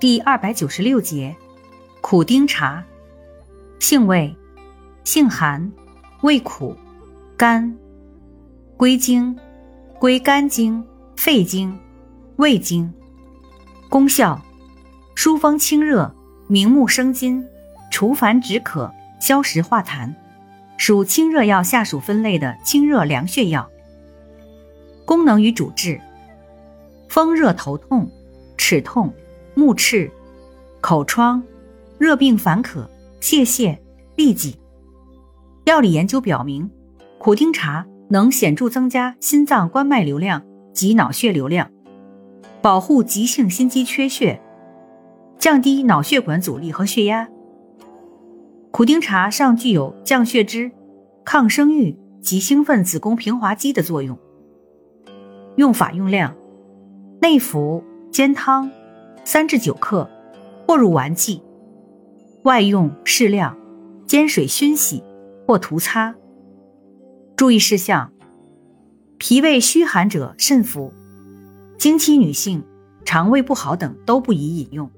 第二百九十六节，苦丁茶，性味，性寒，味苦，甘，归经，归肝经、肺经、胃经。功效，疏风清热，明目生津，除烦止渴，消食化痰，属清热药下属分类的清热凉血药。功能与主治：风热头痛、齿痛、目赤、口疮、热病烦渴、泄泻、痢疾。药理研究表明，苦丁茶能显著增加心脏冠脉流量及脑血流量，保护急性心肌缺血，降低脑血管阻力和血压。苦丁茶尚具有降血脂、抗生育及兴奋子宫平滑肌的作用。用法用量：内服煎汤，三至九克，或入丸剂；外用适量，煎水熏洗或涂擦。注意事项：脾胃虚寒者慎服，经期女性、肠胃不好等都不宜饮用。